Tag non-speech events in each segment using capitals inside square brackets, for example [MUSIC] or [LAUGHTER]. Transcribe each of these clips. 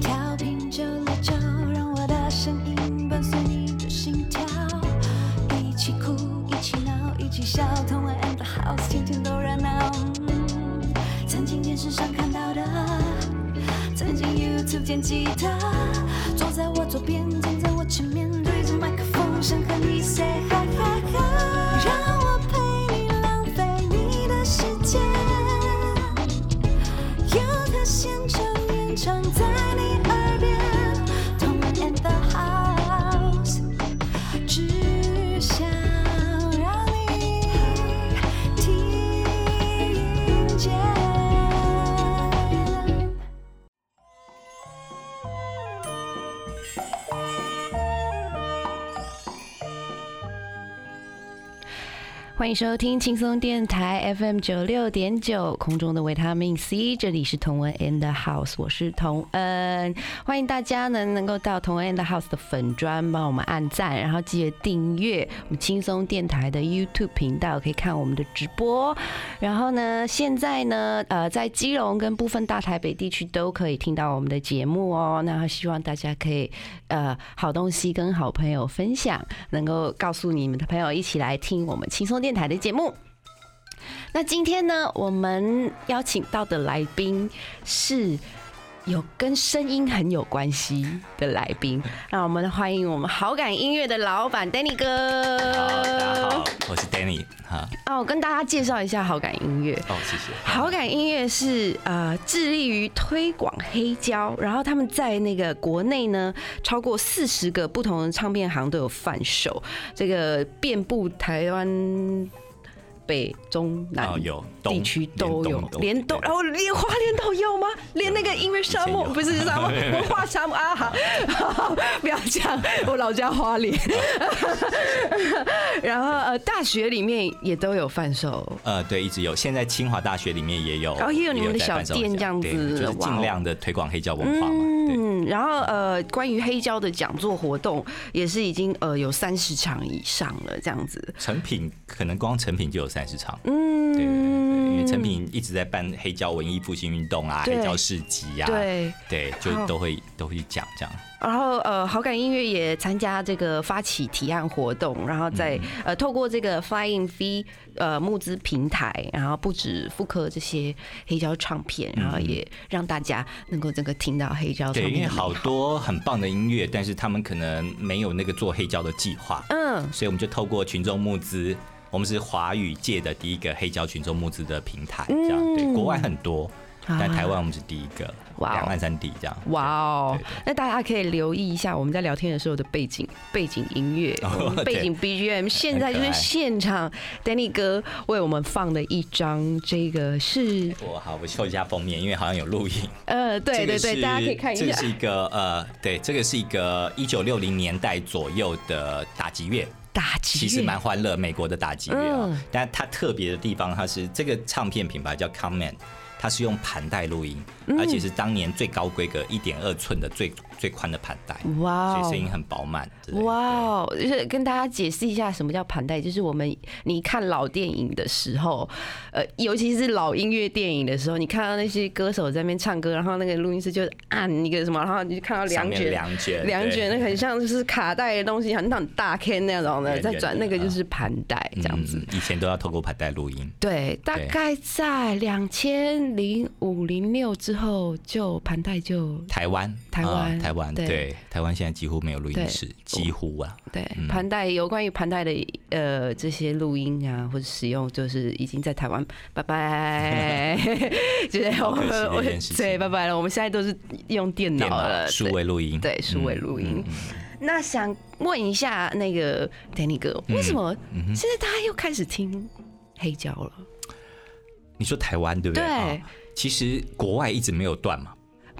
调频九六九，让我的声音伴随你的心跳，一起哭，一起闹，一起笑，同玩 and the house，天天都热闹。曾经电视上看到的，曾经 YouTube 见吉他，坐在我左边，欢迎收听轻松电台 FM 九六点九，空中的维他命 C，这里是同文 and House，我是童恩，欢迎大家呢能够到同文 and House 的粉砖帮我们按赞，然后记得订阅我们轻松电台的 YouTube 频道，可以看我们的直播。然后呢，现在呢，呃，在基隆跟部分大台北地区都可以听到我们的节目哦。那希望大家可以呃好东西跟好朋友分享，能够告诉你们的朋友一起来听我们轻松电台的节目。那今天呢，我们邀请到的来宾是有跟声音很有关系的来宾，让我们欢迎我们好感音乐的老板 Danny 哥。好，大家好，我是 Danny 哈。哦，我跟大家介绍一下好感音乐。哦，谢谢。好感音乐是呃致力于推广黑胶，然后他们在那个国内呢，超过四十个不同的唱片行都有贩售，这个遍布台湾。北中南哦有地区都有，连东，然后连花莲都有吗？连那个音乐沙漠不是沙漠，[LAUGHS] 文化沙漠啊！好，[LAUGHS] 不要讲，我老家花莲。[LAUGHS] 然后呃，大学里面也都有贩售。呃，对，一直有。现在清华大学里面也有，然后也有你们的小店这样子就是尽量的推广黑胶文化嘛。然后呃，关于黑胶的讲座活动也是已经呃有三十场以上了，这样子。成品可能光成品就有三十场。嗯，对对对对，因为成品一直在办黑胶文艺复兴运动啊，黑胶市集啊，对，对，就都会都会讲这样。然后呃，好感音乐也参加这个发起提案活动，然后在、呃透过这个 Flying V 呃募资平台，然后不止复刻这些黑胶唱片，然后也让大家能够这个听到黑胶唱对，片。因为好，多很棒的音乐，但是他们可能没有那个做黑胶的计划，嗯，所以我们就透过群众募资，我们是华语界的第一个黑胶群众募资的平台，这样对，国外很多，但台湾我们是第一个，嗯哇哦两岸三地这样。哇哦！那大家可以留意一下我们在聊天的时候的背景背景音乐、[LAUGHS] 背景 BGM。现在就是现场 Danny 哥为我们放的一张，这个是我好，我秀一下封面，因为好像有录影。呃，对对对，大家可以看一下这个是。一个呃，对，这个是一个一九六零年代左右的打击乐。打击其实蛮欢乐，美国的打击乐啊、嗯。但它特别的地方，它是这个唱片品牌叫 Common，它是用盘带录音，嗯而且是当年最高规格一点二寸的最最宽的盘带，哇哦所以声音很饱满。哇哦！就是跟大家解释一下什么叫盘带，就是我们你看老电影的时候，呃，尤其是老音乐电影的时候，你看到那些歌手在那边唱歌，然后那个录音师就按一个什么，然后你就看到两卷两卷两卷，那很像就是卡带的东西，很像大 K 那种的，在转那个就是盘带这样子。嗯以前都要透过盘带录音。对，大概在两千零五零六之后，就盘带就台湾，台湾啊台湾，对。对，台湾现在几乎没有录音室，几乎啊，对盘带有关于盘带的呃这些录音啊或者使用，就是已经在台湾拜拜，[LAUGHS] 就是我好可惜的我一件事情。对拜拜了，我们现在都是用电脑电了，数位录音，对数位录音。嗯那想问一下那个 Danny 哥，为什么嗯现在大家又开始听黑胶了？你说台湾对不对？对啊其实国外一直没有断嘛，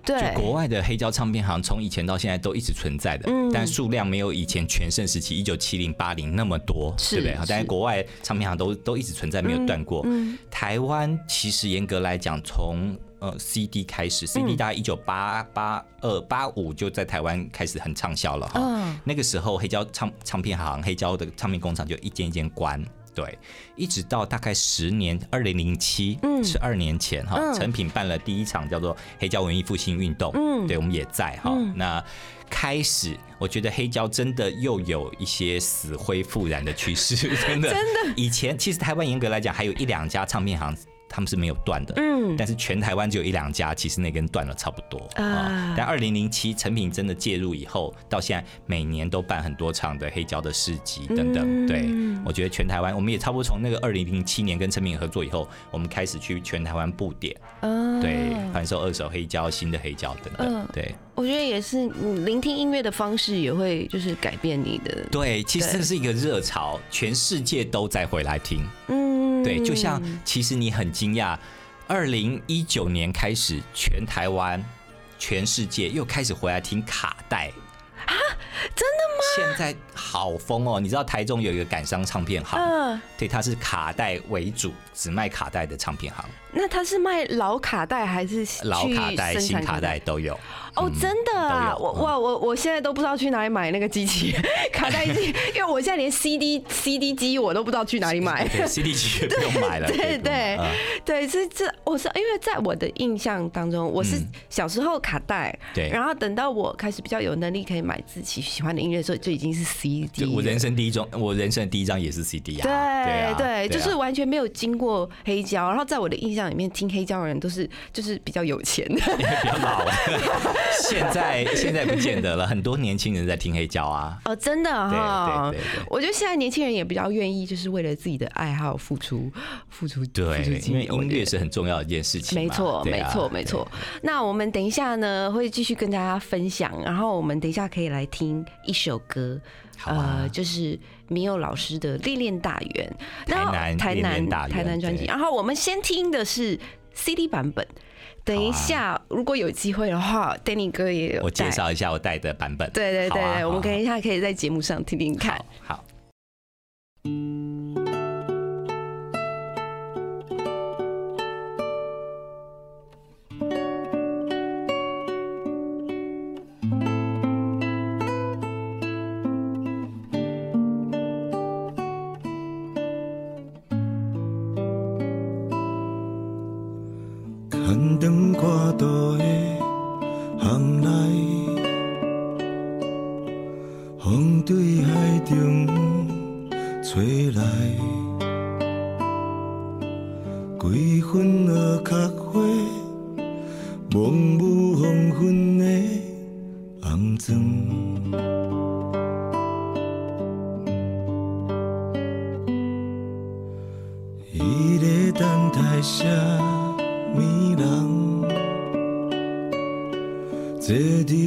就对，国外的黑胶唱片行从以前到现在都一直存在的，嗯但数量没有以前全盛时期一九七零八零那么多，是对不对？好但是是国外唱片行都都一直存在，没有断过。嗯台湾其实严格来讲，从呃 CD 开始，CD 嗯大概一九八八二八五就在台湾开始很畅销了哈。嗯那个时候黑胶唱唱片行、黑胶的唱片工厂就一间一间关。对，一直到大概十年，二零零七，嗯十二年前哈，嗯成品办了第一场叫做黑胶文艺复兴运动，嗯对我们也在哈。嗯那开始，我觉得黑胶真的又有一些死灰复燃的趋势，[LAUGHS] 真的，[LAUGHS] 真的。以前其实台湾严格来讲，还有一两家唱片行。他们是没有断的，嗯但是全台湾只有一两家，其实那根断了差不多啊啊。但二零零七成品真的介入以后，到现在每年都办很多场的黑胶的市集等等。嗯对，我觉得全台湾，我们也差不多从那个二零零七年跟成品合作以后，我们开始去全台湾布点，啊对，贩售二手黑胶、新的黑胶等等嗯。对我觉得也是，你聆听音乐的方式也会就是改变你的，对，其实对这是一个热潮，全世界都在回来听。嗯，对，就像其实你很惊讶，二零一九年开始，全台湾、全世界又开始回来听卡带啊，真的吗？现在好疯哦！你知道台中有一个感伤唱片行，嗯，对，它是卡带为主，只卖卡带的唱片行，那它是卖老卡带还是老卡带、新卡带都有。哦，嗯真的啊！我哇，我我现在都不知道去哪里买那个机器 [LAUGHS] 卡带机，[LAUGHS] 因为我现在连 CD CD 机我都不知道去哪里买。[LAUGHS] 对，CD 机也不用买了，对对嗯对，是这我是因为在我的印象当中，我是嗯小时候卡带，对然后等到我开始比较有能力可以买自己喜欢的音乐的时候，就已经是 CD 就我人生第一张，我人生的第一张也是 CD 啊。对啊对，就是啊完全没有经过黑胶，然后在我的印象里面，听黑胶的人都是就是比较有钱的。比较老，现在现在不见得了，很多年轻人在听黑胶啊。哦，真的哈、对对对对我觉得现在年轻人也比较愿意，就是为了自己的爱好付出付出对，因为音乐是很重要的一件事情嘛。没错，没错，没错。那我们等一下呢，会继续跟大家分享，然后我们等一下可以来听一首歌，啊呃，就是米友老师的《恋恋大园》，台南台南大台南专辑。然后我们先听的是 CD 版本。等一下，如果有机会的话，Danny 哥也有我介绍一下我带的版本。对对对对，我们等一下可以在节目上听听看。好。好风对海中吹来，几分落壳花，蒙雾黄昏的红妆。伊咧等待啥物人？坐伫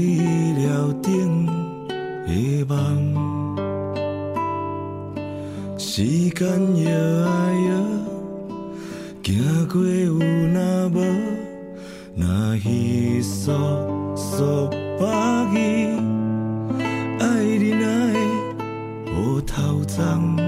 过有那无，那稀疏疏把伊，爱你哪会乌头鬃？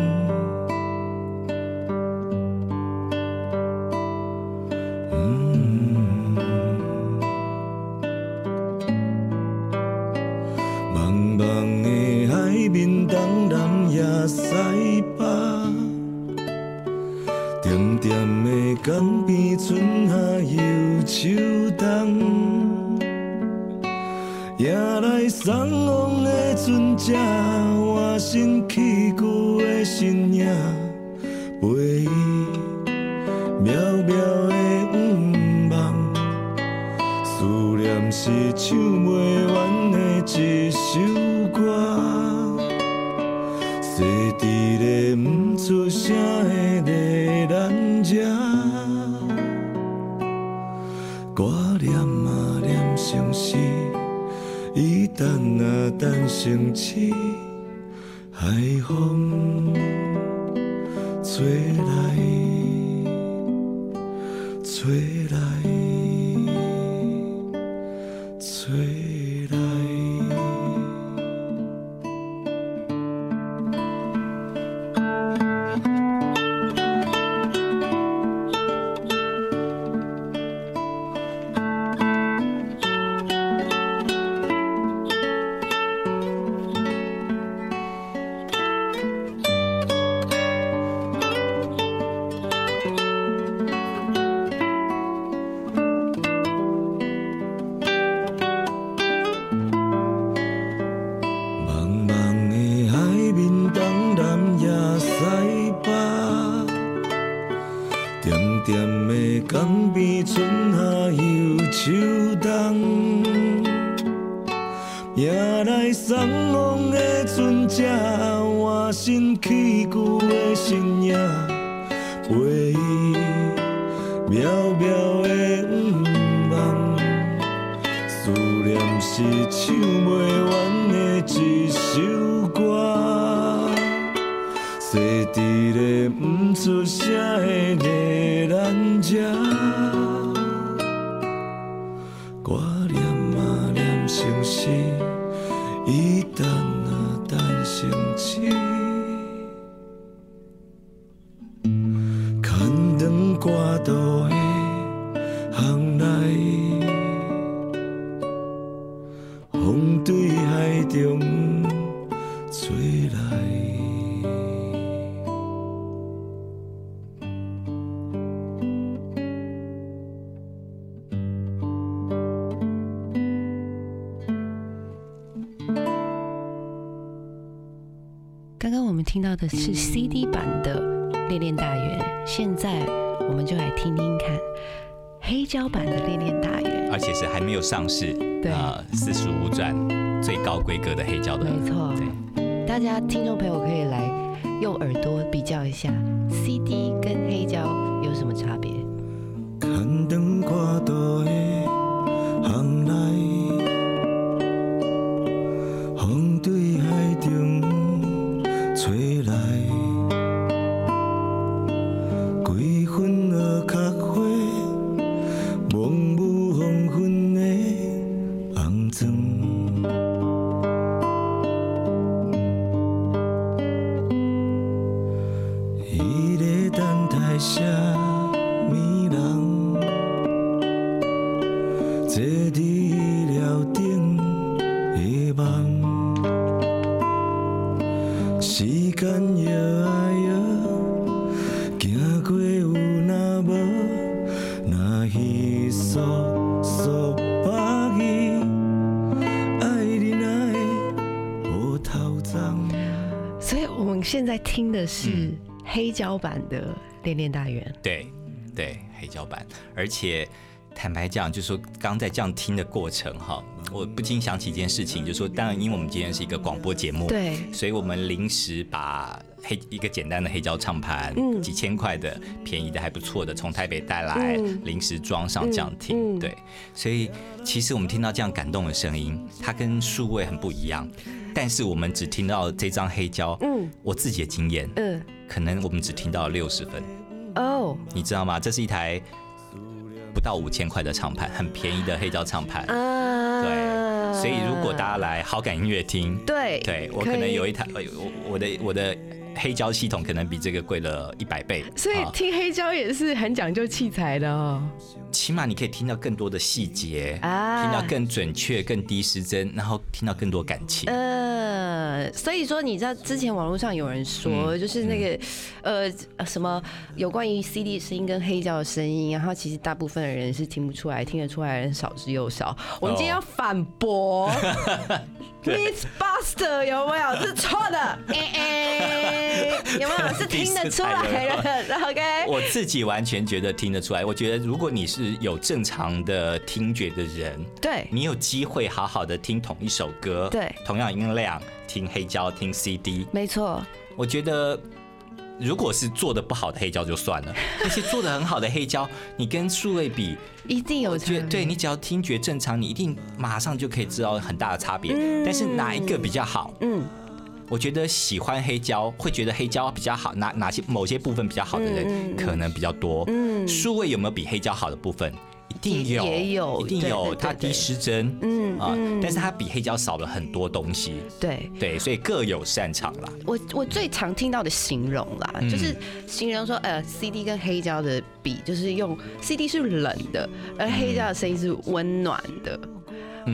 船只，换身起旧的身影，陪伊渺渺的愿望。思念是唱袂完的一首歌，细滴咧不出声的泪等啊等星起，海风吹来，吹来。念成听到的是 CD 版的《恋恋大园》，现在我们就来听听看黑胶版的《恋恋大园》。而且是还没有上市，对啊，四十五转最高规格的黑胶的，没错对，大家听众朋友可以来用耳朵比较一下 CD 跟黑胶有什么差别。看灯挂的是嗯黑胶版的《恋恋大园》。对对，黑胶版，而且。坦白讲，就是说刚在这样听的过程哈，我不禁想起一件事情，就是说，当然，因为我们今天是一个广播节目，对所以我们临时把黑一个简单的黑胶唱盘，嗯。几千块的便宜的还不错的，从台北带来，嗯。临时装上这样听，对，所以其实我们听到这样感动的声音，它跟数位很不一样，但是我们只听到这张黑胶，嗯。我自己的经验，嗯。可能我们只听到六十分，哦。你知道吗？这是一台不到五千块的唱盘，很便宜的黑胶唱盘。啊。对，所以如果大家来好感音乐厅，对对我可能有一台，呃我我的我的黑胶系统可能比这个贵了一百倍，所以啊听黑胶也是很讲究器材的哦。起码你可以听到更多的细节，啊听到更准确、更低失真，然后听到更多感情。呃，所以说你知道之前网络上有人说，嗯就是那个、呃什么有关于 CD 声音跟黑胶的声音，然后其实大部分的人是听不出来，听得出来的人少之又少。我们今天要反驳 [LAUGHS] [LAUGHS] [LAUGHS] Mythbuster 有没有？[LAUGHS] 是错的，[LAUGHS] 哎哎，有没有？[LAUGHS] 是听得出来的，OK？我自己完全觉得听得出来。我觉得如果你是有正常的听觉的人，对你有机会好好的听同一首歌，对同样音量，听黑胶，听 CD，没错，我觉得。如果是做的不好的黑胶就算了，[LAUGHS] 那些做的很好的黑胶，你跟数位比，一定有差别。觉对你只要听觉正常，你一定马上就可以知道很大的差别。但是哪一个比较好？嗯，我觉得喜欢黑胶会觉得黑胶比较好，哪哪些某些部分比较好的人嗯可能比较多。嗯数位有没有比黑胶好的部分？一定有，也有一定有。它低失真，嗯啊嗯，但是它比黑胶少了很多东西。对。对，所以各有擅长啦。我我最常听到的形容啦，嗯就是形容说，呃，CD 跟黑胶的比，就是用 CD 是冷的，而黑胶的声音是温暖的。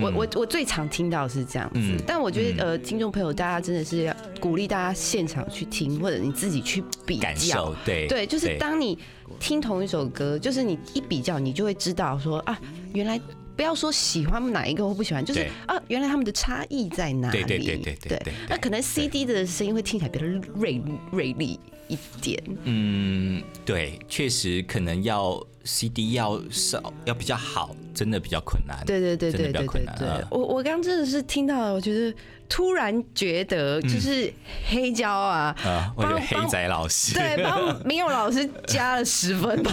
我我我最常听到是这样子，嗯但我觉得呃，听众朋友大家真的是要鼓励大家现场去听，或者你自己去比较。对对，就是当你听同一首歌，就是你一比较，你就会知道说啊，原来不要说喜欢哪一个或不喜欢，就是啊，原来他们的差异在哪里？对对对对对对那可能 CD 的声音会听起来比较锐锐利一点。嗯，对，确实可能要 CD 要少要比较好，真的比较困难。对对对真的比较对对对我我刚刚真的是听到了，我觉得突然觉得就是黑胶啊，啊，我觉得黑仔老师，对，帮 [LAUGHS] 明勇老师加了十分吧，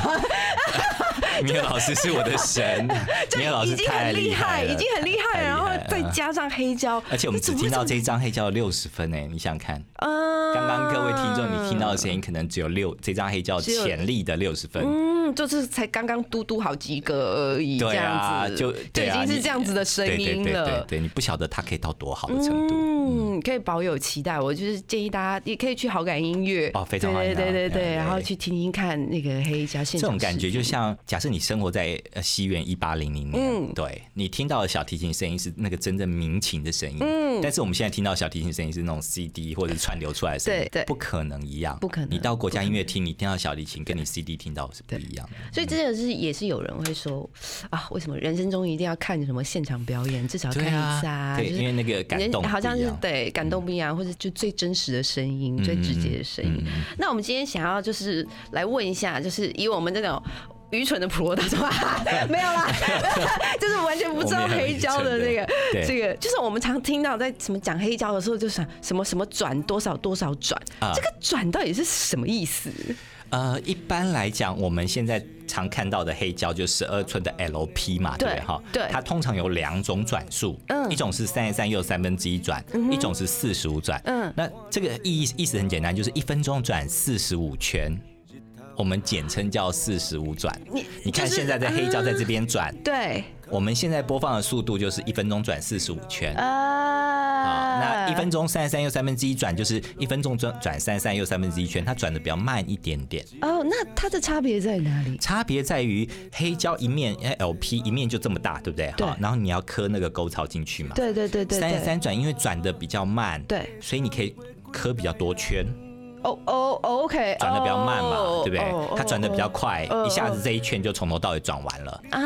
[LAUGHS] 明勇老师是我的神，[LAUGHS] 明勇老师已经太很厉害，已经很厉害，太然后再加上黑胶，而且我们只听到这一张黑胶六十分哎，你想想看，嗯，刚刚各位听众你听到的声音可能只有六，这张黑胶潜力的六十分。嗯，就是才刚刚嘟嘟好几个而已，这样子。就就啊已经是这样子的声音对对对音了。对，你不晓得它可以到多好的程度。嗯，可以保有期待。我就是建议大家也可以去好感音乐。哦非常欢迎啊对对对对对，然后去听听看那个黑胶现场这种感觉就像，假设你生活在呃西元一八零零年，嗯。对你听到的小提琴声音是那个真正民琴的声音，嗯。但是我们现在听到小提琴声音是那种 CD 或者串流出来的声音，对对。不可能一样，不可能你到国家音乐厅，你听到小提琴跟你 CD 听到是不一样的。所以这个是也是有人会说啊，为什么人生中一定要看什么现场表演，至少看一次啊？对，就是因为那个感好像是对感动不一样，或者就最真实的声音、最直接的声音。那我们今天想要就是来问一下，就是以我们这种。愚蠢的普罗大众啊，[LAUGHS] 没有啦，[LAUGHS] 就是完全不知道黑胶的那个这个，就是我们常听到在什么讲黑胶的时候，就想什么什么转多少多少转，啊这个转到底是什么意思？呃，一般来讲，我们现在常看到的黑胶就十二寸的 LP 嘛，对不对对？哈，对它通常有两种转速，嗯一种是三十三又三分之一转，一种是四十五转。嗯那这个意意思很简单，就是一分钟转四十五圈。我们简称叫四十五转。你你看现在在黑胶在这边转，对我们现在播放的速度就是一分钟转四十五圈。啊好，那一分钟三十三又三分之一转，就是一分钟转转三十三又三分之一圈，它转的比较慢一点点。哦，那它的差别在哪里？差别在于黑胶一面哎 LP 一面就这么大，对不对？对好然后你要刻那个沟槽进去嘛。对对对对对，三十三转因为转的比较慢，对，所以你可以刻比较多圈，哦哦哦，OK，转的比较慢嘛，哦对不对哦？它转的比较快哦，一下子这一圈就从头到尾转完了。啊，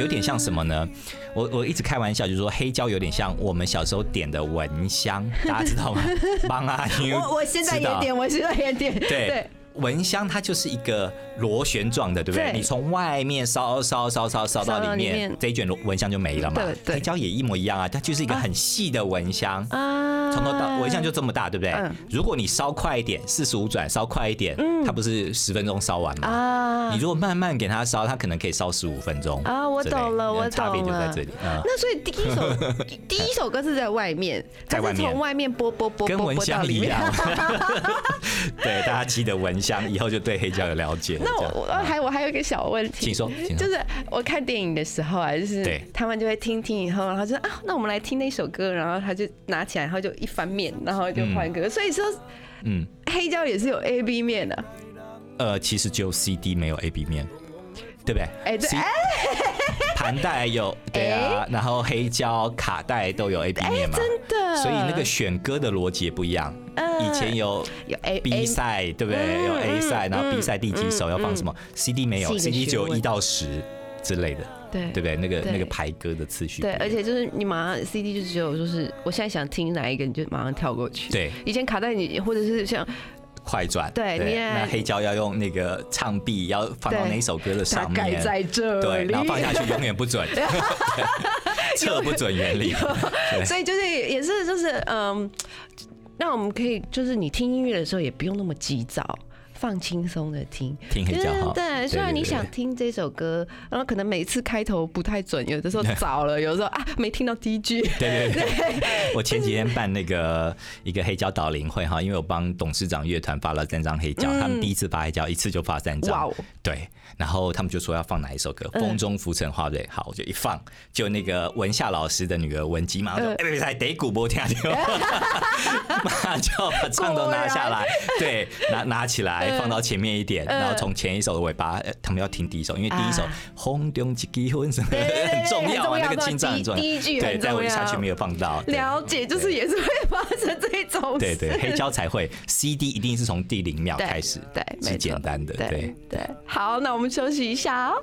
有点像什么呢？我我一直开玩笑，就是说黑胶有点像我们小时候点的蚊香，大家知道吗？帮啊，[LAUGHS] 因为我我现在也点，我现在也点，[LAUGHS] 对。蚊香它就是一个螺旋状的，对不对？对你从外面烧烧烧烧烧到里里面面，这一卷蚊香就没了嘛对。对黑胶也一模一样啊，它就是一个很细的蚊香。啊，从头到蚊香就这么大，对不对嗯？如果你烧快一点，四十五转烧快一点，它不是十分钟烧完吗？啊你如果慢慢给它烧，它可能可以烧十五分钟啊我懂了我懂了差别就在这里。嗯那所以第一首 [LAUGHS] 第一首歌是在外面，在外面它是从外面播播播播跟蚊。香一样。[LAUGHS] 对，大家记得蚊香，以后就对黑胶有了解。那我我还我还有一个小问题，请说。就是我看电影的时候啊，就是对他们就会听听以后，然后就啊，那我们来听那首歌，然后他就拿起来，然后就一翻面，然后就换歌。所以说嗯，黑胶也是有 A B 面的，呃，其实只有 CD 没有 A B 面，对不对？哎对。哎 [LAUGHS] 盘带有对啊，然后黑胶、卡带都有 A B 面嘛，真的，所以那个选歌的逻辑也不一样。嗯。以前有有 A B 赛，对不对？嗯有 A 赛，嗯然后 B 赛第几首嗯要放什么？CD 没有是一个，CD 只有一到十之类的，对对不对？那个那个排歌的次序对，而且就是你马上 CD 就只有就是我现在想听哪一个，你就马上跳过去。对。以前卡带你或者是像快转，对那黑胶要用那个唱臂，要放到对那首歌的大上面，概在这对，然后放下去永远不准，[LAUGHS] 测不准原理。所以就是也是就是嗯，那我们可以就是你听音乐的时候也不用那么急躁。放轻松的听，听黑胶哈对，虽然你想听这首歌，然后可能每次开头不太准，有的时候 [LAUGHS] 早了，有的时候啊没听到第一句，对对 [LAUGHS] 对，我前几天办那个一个黑胶导聆会哈，因为我帮董事长乐团发了三张黑胶，他们第一次发黑胶一次就发三张，对，然后他们就说要放哪一首歌，《风中浮沉花蕊》，好，我就一放，就那个文夏老师的女儿文姬马上就嗯。哎别别得鼓波听听，马上 [LAUGHS] 就把唱都拿下来，对，拿拿起来放到前面一点，嗯然后从前一首的尾巴，呃他们要听第一首，因为第一首啊轰中几结婚什么很重要啊，那个清唱很重要，第一句对，在我下去没有放到，对了解，就是也是会发生这种事，对对，黑胶才会，CD 一定是从第零秒对开始，对是简单的，对对。对。好，那我们休息一下哦。